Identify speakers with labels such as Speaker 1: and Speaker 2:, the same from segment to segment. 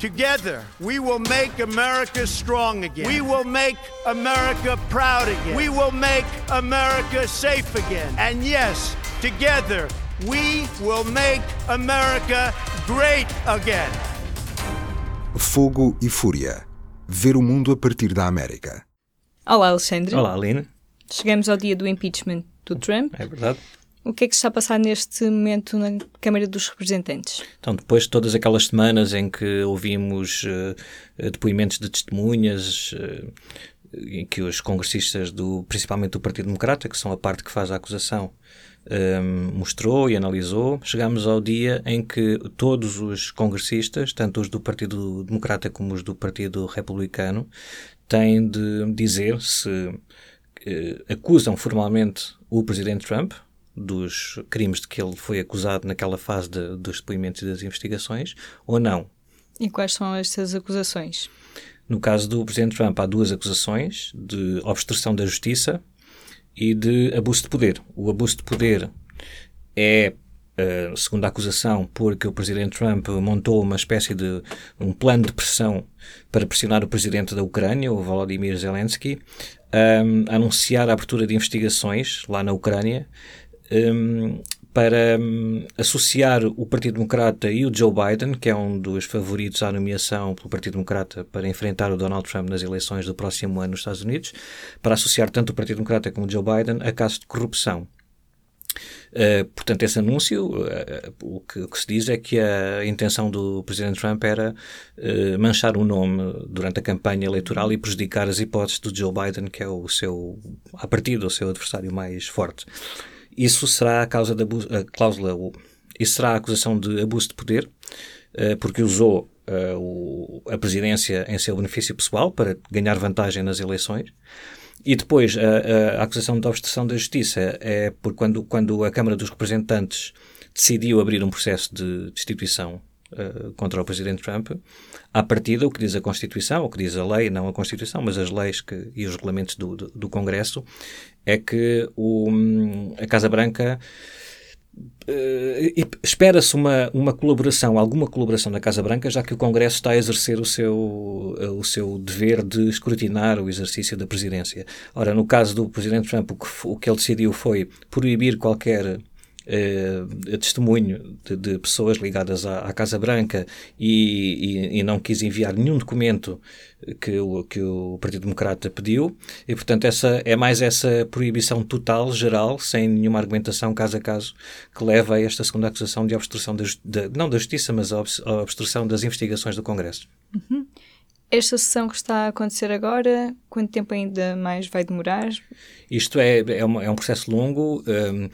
Speaker 1: Together, we will make America strong again. We will make America proud again. We will make America safe again. And yes, together, we will make America great again.
Speaker 2: Fogo e Fúria. Ver o mundo a partir da América.
Speaker 3: Olá, Alexandre.
Speaker 4: Olá, Aline.
Speaker 3: Chegamos ao dia do impeachment do Trump.
Speaker 4: É verdade.
Speaker 3: O que é que está a passar neste momento na Câmara dos Representantes?
Speaker 4: Então, depois de todas aquelas semanas em que ouvimos uh, depoimentos de testemunhas, uh, em que os congressistas, do, principalmente do Partido Democrata, que são a parte que faz a acusação, um, mostrou e analisou, chegamos ao dia em que todos os congressistas, tanto os do Partido Democrata como os do Partido Republicano, têm de dizer se uh, acusam formalmente o Presidente Trump dos crimes de que ele foi acusado naquela fase de, dos depoimentos e das investigações ou não.
Speaker 3: E quais são estas acusações?
Speaker 4: No caso do Presidente Trump, há duas acusações de obstrução da justiça e de abuso de poder. O abuso de poder é, uh, segundo a acusação, porque o Presidente Trump montou uma espécie de um plano de pressão para pressionar o Presidente da Ucrânia, o Volodymyr Zelensky, um, a anunciar a abertura de investigações lá na Ucrânia um, para um, associar o Partido Democrata e o Joe Biden, que é um dos favoritos à nomeação pelo Partido Democrata para enfrentar o Donald Trump nas eleições do próximo ano nos Estados Unidos, para associar tanto o Partido Democrata como o Joe Biden a casos de corrupção. Uh, portanto, esse anúncio, uh, o, que, o, que, se diz é que a intenção do Presidente Trump era uh, manchar o nome durante a campanha eleitoral e prejudicar as hipóteses do Joe Biden, que é o seu, a partir o seu adversário mais forte. Isso será a causa da a cláusula, isso será a acusação de abuso de poder, uh, porque usou o, a presidência em seu benefício pessoal para ganhar vantagem nas eleições. E depois, a, a, acusação de obstrução da justiça é por quando, quando a Câmara dos Representantes decidiu abrir um processo de destituição uh, contra o Presidente Trump, à partida, o que diz a Constituição, o que diz a lei, não a Constituição, mas as leis que, e os regulamentos do, do, do Congresso, é que o, a Casa Branca Uh, espera-se uma, uma colaboração, alguma colaboração da Casa Branca, já que o Congresso está a exercer o seu, o seu dever de escrutinar o exercício da presidência. Ora, no caso do Presidente Trump, o que, o que ele decidiu foi proibir qualquer uh, testemunho de, de, pessoas ligadas à, à Casa Branca e, e, e, não quis enviar nenhum documento que o, que o Partido Democrata pediu e, portanto, essa é mais essa proibição total, geral, sem nenhuma argumentação caso a caso, que leva a esta segunda acusação de obstrução, da, de, não da justiça, mas a obstrução das investigações do Congresso.
Speaker 3: Uhum. Esta sessão que está a acontecer agora, quanto tempo ainda mais vai demorar?
Speaker 4: Isto é, é, uma, é um processo longo. Um,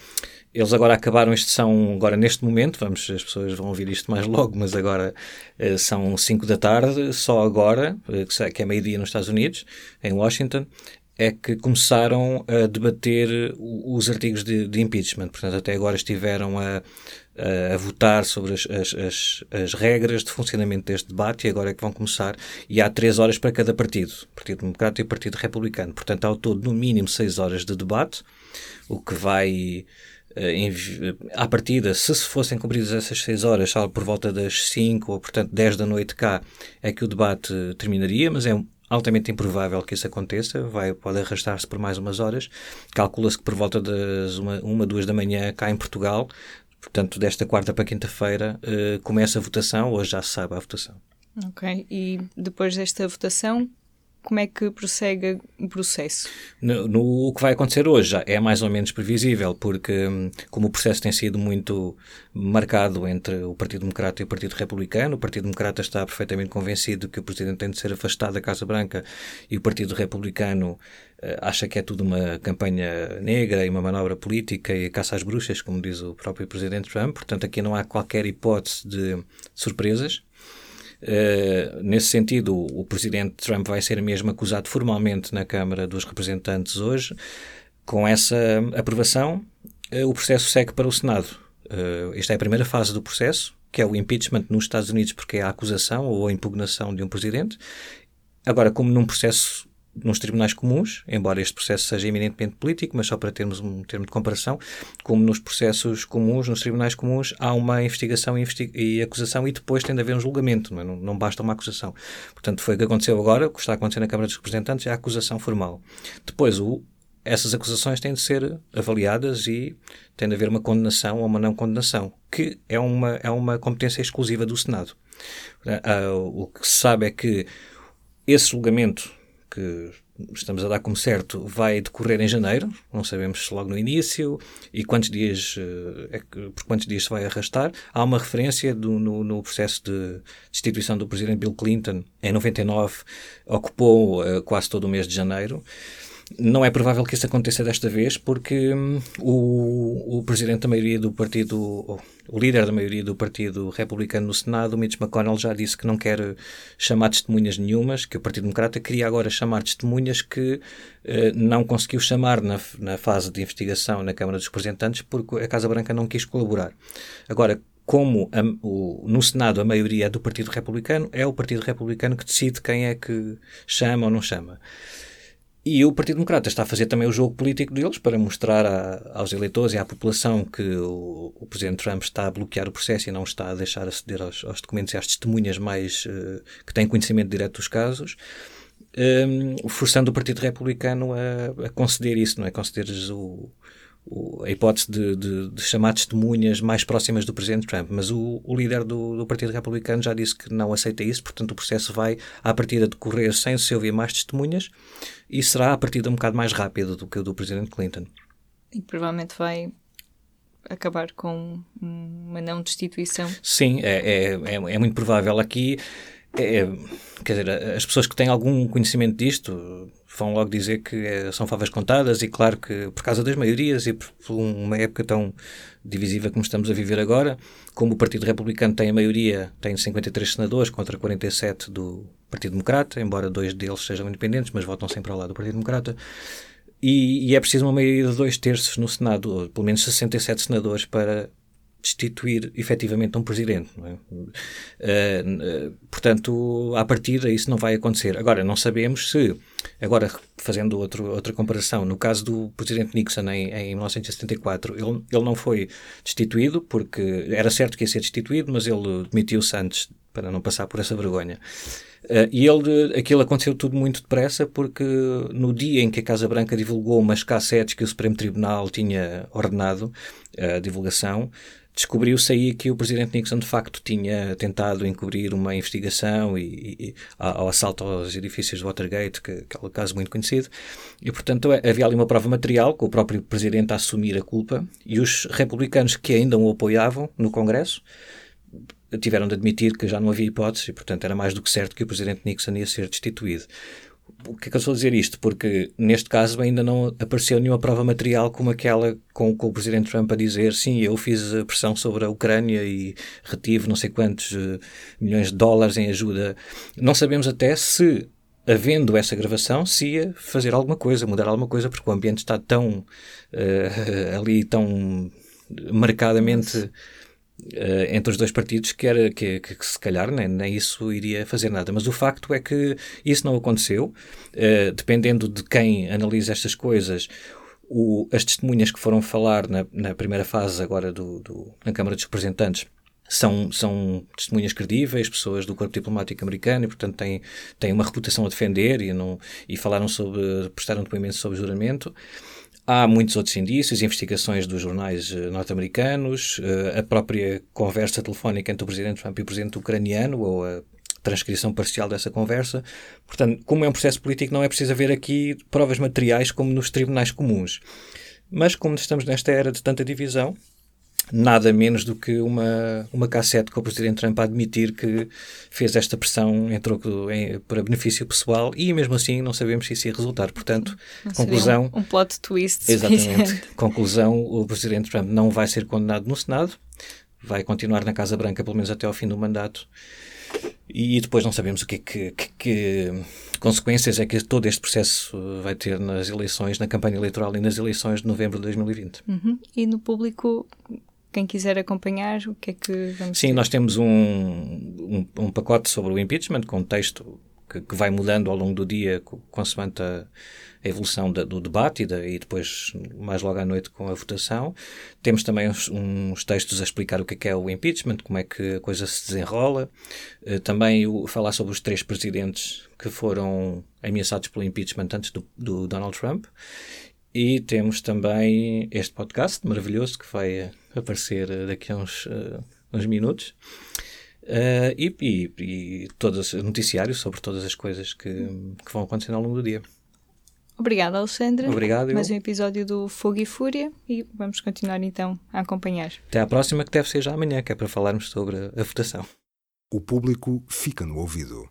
Speaker 4: eles agora acabaram a sessão agora neste momento, vamos, as pessoas vão ouvir isto mais logo, mas agora uh, são 5 da tarde, só agora, uh, que é meio-dia nos Estados Unidos, em Washington, é que começaram a debater os artigos de, de impeachment. Portanto, até agora estiveram a, a, a votar sobre as, as, as, as, regras de funcionamento deste debate e agora é que vão começar. E há três horas para cada partido, Partido Democrata e Partido Republicano. Portanto, há ao todo, no mínimo, seis horas de debate, o que vai eh, à partida, se se fossem cumpridas essas 6 horas, por volta das 5 ou, portanto, 10 da noite cá, é que o debate terminaria, mas é altamente improvável que isso aconteça, vai, pode arrastar-se por mais umas horas. Calcula-se que por volta das 1, 2 da manhã, cá em Portugal, portanto, desta quarta para quinta-feira, uh, começa a votação, hoje já se sabe a votação.
Speaker 3: Ok, e depois desta votação, como é que prossegue o processo?
Speaker 4: No, no, o que vai acontecer hoje já é mais ou menos previsível, porque hum, como o processo tem sido muito marcado entre o Partido Democrata e o Partido Republicano, o Partido Democrata está perfeitamente convencido que o Presidente tem de ser afastado da Casa Branca e o Partido Republicano uh, acha que é tudo uma campanha negra e uma manobra política e caça às bruxas, como diz o próprio Presidente Trump. Portanto, aqui não há qualquer hipótese de surpresas. Uh, nesse sentido, o, o presidente Trump vai ser mesmo acusado formalmente na Câmara dos Representantes hoje. Com essa aprovação, uh, o processo segue para o Senado. Uh, esta é a primeira fase do processo, que é o impeachment nos Estados Unidos, porque é a acusação ou a impugnação de um presidente. Agora, como num processo nos tribunais comuns, embora este processo seja eminentemente político, mas só para termos um termo de comparação, como nos processos comuns, nos tribunais comuns, há uma investigação e, acusação e depois tem de haver um julgamento, não, é? não, basta uma acusação. Portanto, foi o que aconteceu agora, o que está a acontecer na Câmara dos Representantes é a acusação formal. Depois, o, essas acusações têm de ser avaliadas e tem de haver uma condenação ou uma não condenação, que é uma, é uma competência exclusiva do Senado. Uh, o que se sabe é que esse julgamento que estamos a dar como certo vai decorrer em janeiro, não sabemos se logo no início e quantos dias, eh, é por quantos dias se vai arrastar. Há uma referência do, no, no, processo de destituição do presidente Bill Clinton, em 99, ocupou uh, quase todo o mês de janeiro. Não é provável que isso aconteça desta vez, porque hum, o, o presidente da maioria do partido, o líder da maioria do partido republicano no Senado, Mitch McConnell, já disse que não quer chamar testemunhas nenhumas, que o Partido Democrata queria agora chamar testemunhas que eh, não conseguiu chamar na, na fase de investigação na Câmara dos Representantes, porque a Casa Branca não quis colaborar. Agora, como a, o, no Senado a maioria é do Partido Republicano, é o Partido Republicano que decide quem é que chama ou não chama. E o Partido Democrata está a fazer também o jogo político deles para mostrar a, aos eleitores e à população que o, o, Presidente Trump está a bloquear o processo e não está a deixar aceder aos, aos documentos e às testemunhas mais uh, que têm conhecimento direto dos casos, um, ehm, forçando o Partido Republicano a, a conceder isso, não é? Conceder-lhes o, a hipótese de, de, de, chamar testemunhas mais próximas do Presidente Trump, mas o, o líder do, do, Partido Republicano já disse que não aceita isso, portanto o processo vai à partida decorrer sem se ouvir mais testemunhas e será a partida um bocado mais rápido do que o do Presidente Clinton.
Speaker 3: E provavelmente vai acabar com uma não destituição.
Speaker 4: Sim, é, é, é, é muito provável. Aqui, é, é quer dizer, as pessoas que têm algum conhecimento disto vão logo dizer que é, são favas contadas e claro que por causa das maiorias e por, por, uma época tão divisiva como estamos a viver agora, como o Partido Republicano tem a maioria, tem 53 senadores contra 47 do Partido Democrata, embora dois deles sejam independentes, mas votam sempre ao lado do Partido Democrata, e, e é preciso uma maioria de dois terços no Senado, ou pelo menos 67 senadores para destituir efetivamente um presidente. É? Uh, uh, portanto, à partida, isso não vai acontecer. Agora, não sabemos se, agora fazendo outro, outra comparação, no caso do presidente Nixon em, em 1974, ele, ele não foi destituído, porque era certo que ia ser destituído, mas ele demitiu-se antes para não passar por essa vergonha. Uh, e ele, aquilo aconteceu tudo muito depressa porque no dia em que a Casa Branca divulgou umas cassetes que o Supremo Tribunal tinha ordenado a divulgação, descobriu-se aí que o presidente Nixon de facto tinha tentado encobrir uma investigação e, e ao assalto aos edifícios de Watergate, que, aquele caso muito conhecido, e portanto havia ali uma prova material com o próprio presidente a assumir a culpa e os republicanos que ainda o apoiavam no Congresso tiveram de admitir que já não havia hipótese e portanto era mais do que certo que o presidente Nixon ia ser destituído. O que é que eu estou a dizer isto? Porque neste caso ainda não apareceu nenhuma prova material como aquela com, com o Presidente Trump a dizer sim, eu fiz pressão sobre a Ucrânia e retive não sei quantos uh, milhões de dólares em ajuda. Não sabemos até se, havendo essa gravação, se ia fazer alguma coisa, mudar alguma coisa, porque o ambiente está tão uh, ali, tão marcadamente entre os dois partidos que, era, que, que, que se calhar nem, nem, isso iria fazer nada. Mas o facto é que isso não aconteceu. Uh, dependendo de quem analisa estas coisas, o, as testemunhas que foram falar na, na primeira fase agora do, do, na Câmara dos Representantes são, são testemunhas credíveis, pessoas do corpo diplomático americano e, portanto, têm, têm uma reputação a defender e, não, e falaram sobre, prestaram depoimento sobre juramento. Há muitos outros indícios, investigações dos jornais uh, norte-americanos, uh, a própria conversa telefónica entre o presidente Trump e o presidente ucraniano, ou a transcrição parcial dessa conversa. Portanto, como é um processo político, não é preciso haver aqui provas materiais como nos tribunais comuns. Mas, como estamos nesta era de tanta divisão, nada menos do que uma, uma cassete com o Presidente Trump a admitir que fez esta pressão em troco em, para benefício pessoal e mesmo assim não sabemos se isso ia resultar. Portanto, não conclusão...
Speaker 3: Um, um, plot twist.
Speaker 4: Exatamente. conclusão, o Presidente Trump não vai ser condenado no Senado, vai continuar na Casa Branca pelo menos até ao fim do mandato e depois não sabemos o que, que, que, que consequências é que todo este processo vai ter nas eleições, na campanha eleitoral e nas eleições de novembro de 2020.
Speaker 3: Uhum. E no público quem quiser acompanhar, o que é que vamos
Speaker 4: Sim, ter? nós temos um, um, um, pacote sobre o impeachment com texto que, que vai mudando ao longo do dia, consoante a, a evolução da, do debate e, da, e, depois, mais logo à noite, com a votação. Temos também uns, uns, textos a explicar o que é, que é o impeachment, como é que a coisa se desenrola. Uh, também o, falar sobre os três presidentes que foram ameaçados pelo impeachment antes do, do Donald Trump. E temos também este podcast maravilhoso que vai aparecer daqui a uns, uh, uns minutos. Uh, e, e, e todos os noticiários sobre todas as coisas que, que vão acontecendo ao longo do dia.
Speaker 3: Obrigada, Alexandre.
Speaker 4: Obrigado.
Speaker 3: Mais um episódio do Fogo e Fúria e vamos continuar então a acompanhar.
Speaker 4: Até à próxima, que deve ser já amanhã, que é para falarmos sobre a votação.
Speaker 2: O público fica no ouvido.